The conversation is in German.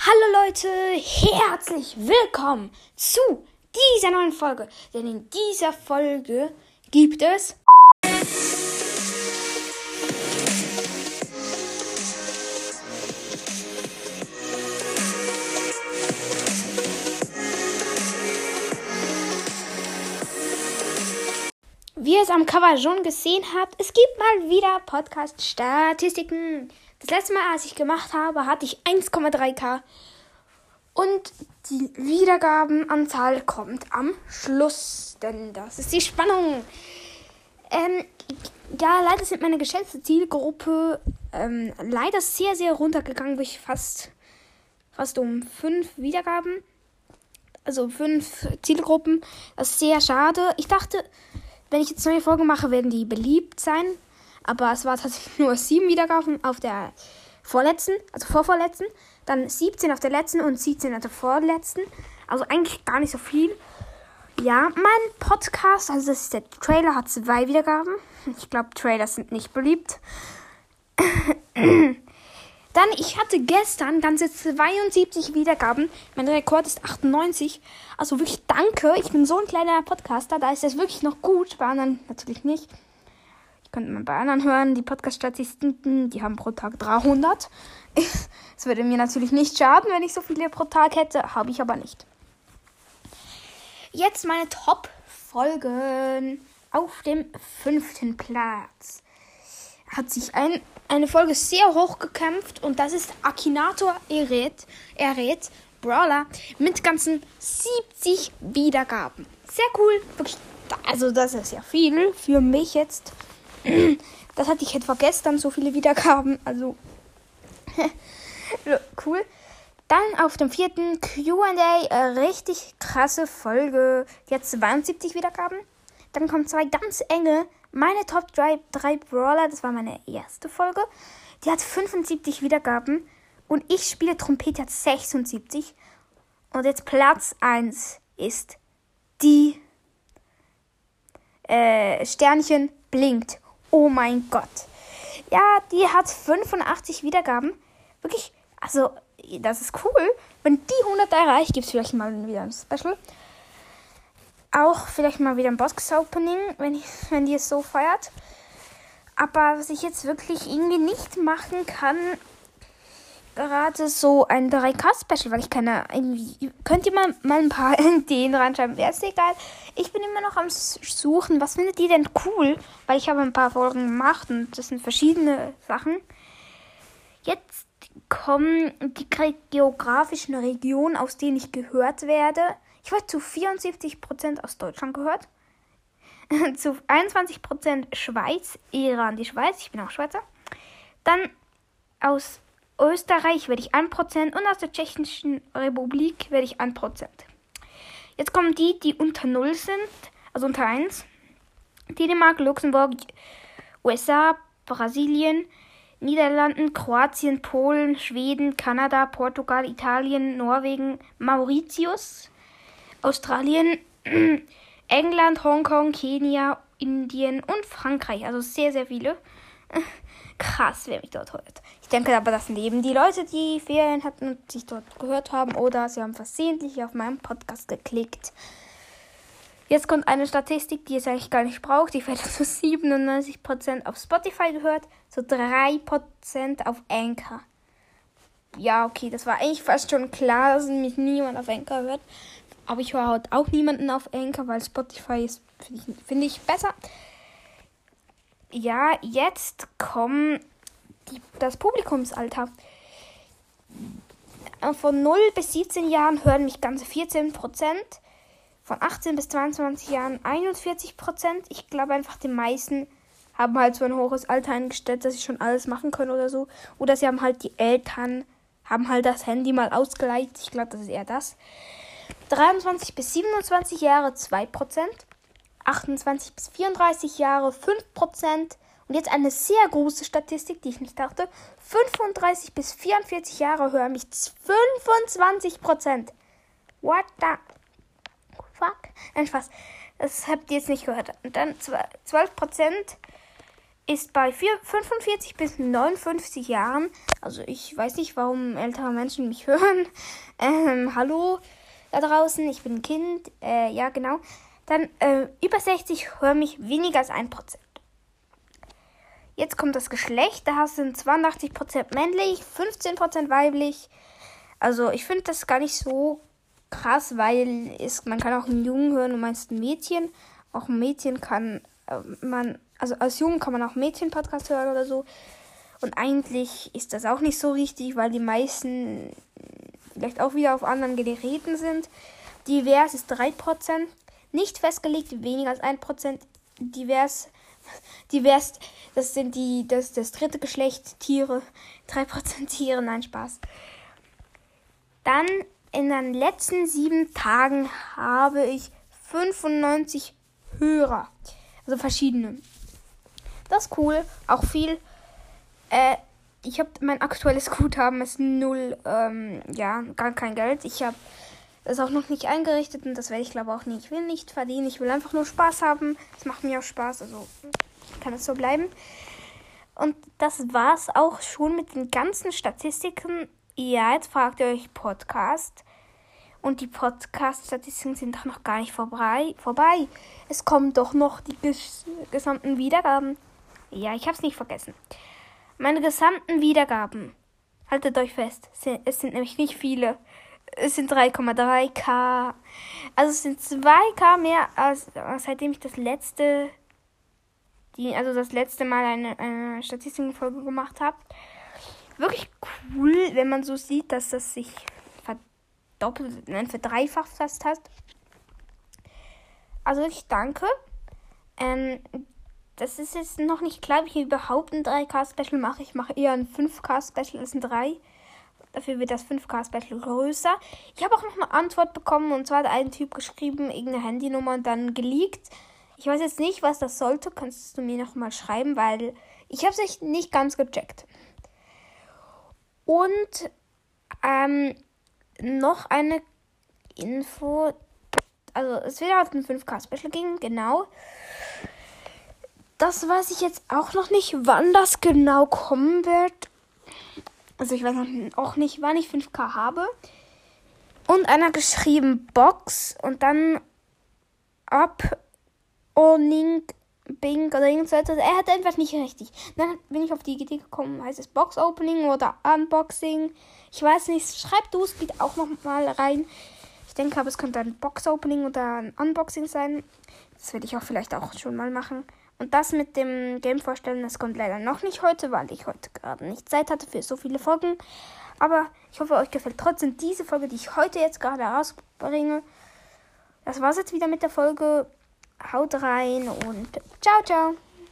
Hallo Leute, herzlich willkommen zu dieser neuen Folge. Denn in dieser Folge gibt es Wie ihr es am Cover schon gesehen habt, es gibt mal wieder Podcast-Statistiken. Das letzte Mal, als ich gemacht habe, hatte ich 1,3k. Und die Wiedergabenanzahl kommt am Schluss, denn das ist die Spannung. Ähm, ja, leider sind meine geschätzte Zielgruppe ähm, leider sehr, sehr runtergegangen, durch fast, fast um 5 Wiedergaben. Also 5 Zielgruppen. Das ist sehr schade. Ich dachte, wenn ich jetzt neue Folgen mache, werden die beliebt sein. Aber es war tatsächlich nur 7 Wiedergaben auf der vorletzten, also vorvorletzten. Dann 17 auf der letzten und 17 auf der vorletzten. Also eigentlich gar nicht so viel. Ja, mein Podcast, also das ist der Trailer, hat zwei Wiedergaben. Ich glaube, Trailers sind nicht beliebt. Dann, ich hatte gestern ganze 72 Wiedergaben. Mein Rekord ist 98. Also wirklich danke. Ich bin so ein kleiner Podcaster. Da ist das wirklich noch gut. Bei anderen natürlich nicht. Könnte mal bei anderen hören. Die Podcast-Statistiken, die haben pro Tag 300. Es würde mir natürlich nicht schaden, wenn ich so viele pro Tag hätte. Habe ich aber nicht. Jetzt meine Top-Folgen auf dem fünften Platz hat sich ein, eine Folge sehr hoch gekämpft und das ist Akinator Eret, Eret Brawler mit ganzen 70 Wiedergaben. Sehr cool. Wirklich, also das ist ja viel für mich jetzt. Das hatte ich etwa gestern so viele Wiedergaben. Also cool. Dann auf dem vierten QA, richtig krasse Folge. Hat 72 Wiedergaben. Dann kommen zwei ganz enge meine Top 3, 3 Brawler, das war meine erste Folge. Die hat 75 Wiedergaben. Und ich spiele Trompete, hat 76. Und jetzt Platz 1 ist die äh, Sternchen blinkt. Oh mein Gott. Ja, die hat 85 Wiedergaben. Wirklich, also, das ist cool. Wenn die 100 erreicht, gibt es vielleicht mal wieder ein Special auch vielleicht mal wieder ein Box-Opening, wenn, wenn die es so feiert. Aber was ich jetzt wirklich irgendwie nicht machen kann, gerade so ein 3K-Special, weil ich keine. Könnt ihr mal, mal ein paar Ideen reinschreiben? Wäre es egal. Ich bin immer noch am Suchen. Was findet ihr denn cool? Weil ich habe ein paar Folgen gemacht und das sind verschiedene Sachen. Jetzt kommen die geografischen Regionen, aus denen ich gehört werde. Ich werde zu 74% aus Deutschland gehört. zu 21% Schweiz, Iran, die Schweiz. Ich bin auch Schweizer. Dann aus Österreich werde ich 1% und aus der Tschechischen Republik werde ich 1%. Jetzt kommen die, die unter 0 sind, also unter 1. Dänemark, Luxemburg, USA, Brasilien, Niederlanden, Kroatien, Polen, Schweden, Kanada, Portugal, Italien, Norwegen, Mauritius, Australien, England, Hongkong, Kenia, Indien und Frankreich. Also sehr, sehr viele. Krass, wer mich dort hört. Ich denke aber, das leben die Leute, die Ferien hatten und sich dort gehört haben oder sie haben versehentlich auf meinem Podcast geklickt. Jetzt kommt eine Statistik, die es eigentlich gar nicht braucht. Ich werde zu 97% auf Spotify gehört, zu 3% auf Anchor. Ja, okay, das war eigentlich fast schon klar, dass mich niemand auf Anchor hört. Aber ich höre halt auch niemanden auf Anchor, weil Spotify ist, finde ich, find ich besser. Ja, jetzt kommt die, das Publikumsalter. Von 0 bis 17 Jahren hören mich ganze 14 Prozent. Von 18 bis 22 Jahren 41 Prozent. Ich glaube einfach, die meisten haben halt so ein hohes Alter eingestellt, dass sie schon alles machen können oder so. Oder sie haben halt die Eltern, haben halt das Handy mal ausgeleitet. Ich glaube, das ist eher das. 23 bis 27 Jahre 2%, 28 bis 34 Jahre 5% und jetzt eine sehr große Statistik, die ich nicht dachte. 35 bis 44 Jahre hören mich 25%. What the fuck? Nein, Spaß. Das habt ihr jetzt nicht gehört. Und dann 12% ist bei 4, 45 bis 59 Jahren. Also ich weiß nicht, warum ältere Menschen mich hören. Ähm, hallo da draußen, ich bin ein Kind. Äh, ja, genau. Dann äh, über 60 hören mich weniger als 1%. Jetzt kommt das Geschlecht. Da sind 82% männlich, 15% weiblich. Also ich finde das gar nicht so krass, weil es, man kann auch einen Jungen hören und meist ein Mädchen. Auch ein Mädchen kann äh, man, also als Jungen kann man auch Mädchen-Podcast hören oder so. Und eigentlich ist das auch nicht so richtig, weil die meisten vielleicht auch wieder auf anderen Geräten sind. Divers ist 3%. Nicht festgelegt, weniger als 1%. Divers, divers, das sind die, das, das dritte Geschlecht, Tiere. 3% Tiere, nein, Spaß. Dann in den letzten sieben Tagen habe ich 95 Hörer. Also verschiedene. Das ist cool. Auch viel. Äh, ich habe mein aktuelles Guthaben ist null, ähm, ja, gar kein Geld. Ich habe das auch noch nicht eingerichtet und das werde ich glaube auch nicht. Ich will nicht verdienen, ich will einfach nur Spaß haben. Es macht mir auch Spaß, also kann es so bleiben. Und das war's auch schon mit den ganzen Statistiken. Ja, jetzt fragt ihr euch Podcast. Und die Podcast-Statistiken sind doch noch gar nicht vorbei. vorbei. Es kommen doch noch die ges gesamten Wiedergaben. Ja, ich habe es nicht vergessen. Meine gesamten Wiedergaben, haltet euch fest, es sind nämlich nicht viele. Es sind 3,3k. Also es sind 2k mehr als seitdem ich das letzte, die, also das letzte Mal eine, eine Statistikenfolge gemacht habe. Wirklich cool, wenn man so sieht, dass das sich verdoppelt, nein, verdreifacht fast hat. Also ich danke. Ähm, das ist jetzt noch nicht klar, wie ich überhaupt ein 3K-Special mache. Ich mache eher ein 5K-Special als ein 3. Dafür wird das 5K-Special größer. Ich habe auch noch eine Antwort bekommen und zwar hat ein Typ geschrieben, irgendeine Handynummer und dann geleakt. Ich weiß jetzt nicht, was das sollte. Kannst du mir noch mal schreiben, weil ich habe es nicht ganz gecheckt. Und ähm, noch eine Info. Also es wird halt ein 5K-Special gehen, genau das weiß ich jetzt auch noch nicht, wann das genau kommen wird. Also ich weiß auch nicht, wann ich 5K habe. Und einer geschrieben Box und dann ab Oning Bing oder irgendwas. Er hat einfach nicht richtig. Dann bin ich auf die Idee gekommen, heißt es Box Opening oder Unboxing. Ich weiß nicht, schreibt du es bitte auch noch mal rein. Ich denke aber, es könnte ein Box Opening oder ein Unboxing sein. Das werde ich auch vielleicht auch schon mal machen. Und das mit dem Game vorstellen, das kommt leider noch nicht heute, weil ich heute gerade nicht Zeit hatte für so viele Folgen. Aber ich hoffe, euch gefällt trotzdem diese Folge, die ich heute jetzt gerade rausbringe. Das war's jetzt wieder mit der Folge. Haut rein und ciao, ciao.